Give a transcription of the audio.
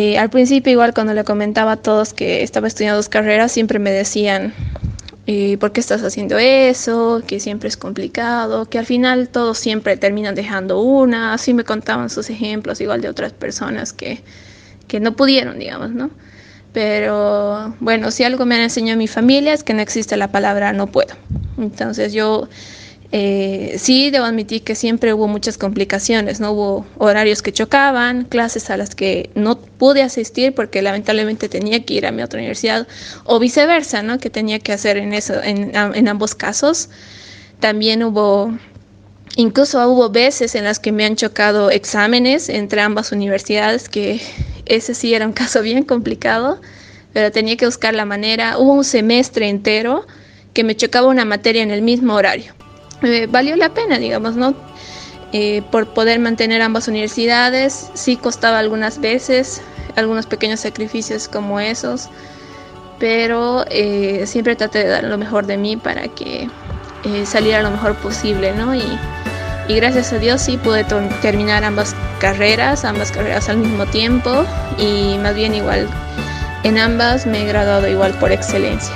Eh, al principio igual cuando le comentaba a todos que estaba estudiando dos carreras, siempre me decían, eh, ¿por qué estás haciendo eso? Que siempre es complicado, que al final todos siempre terminan dejando una, así me contaban sus ejemplos igual de otras personas que, que no pudieron, digamos, ¿no? Pero bueno, si algo me han enseñado mi familia es que no existe la palabra no puedo. Entonces yo eh, sí, debo admitir que siempre hubo muchas complicaciones, no hubo horarios que chocaban, clases a las que no pude asistir porque lamentablemente tenía que ir a mi otra universidad o viceversa, ¿no? Que tenía que hacer en eso, en, en ambos casos. También hubo, incluso hubo veces en las que me han chocado exámenes entre ambas universidades, que ese sí era un caso bien complicado, pero tenía que buscar la manera. Hubo un semestre entero que me chocaba una materia en el mismo horario eh, valió la pena, digamos, ¿no? Eh, por poder mantener ambas universidades, sí costaba algunas veces, algunos pequeños sacrificios como esos, pero eh, siempre traté de dar lo mejor de mí para que saliera lo mejor posible, ¿no? Y, y gracias a Dios sí pude terminar ambas carreras, ambas carreras al mismo tiempo y más bien igual en ambas me he graduado igual por excelencia.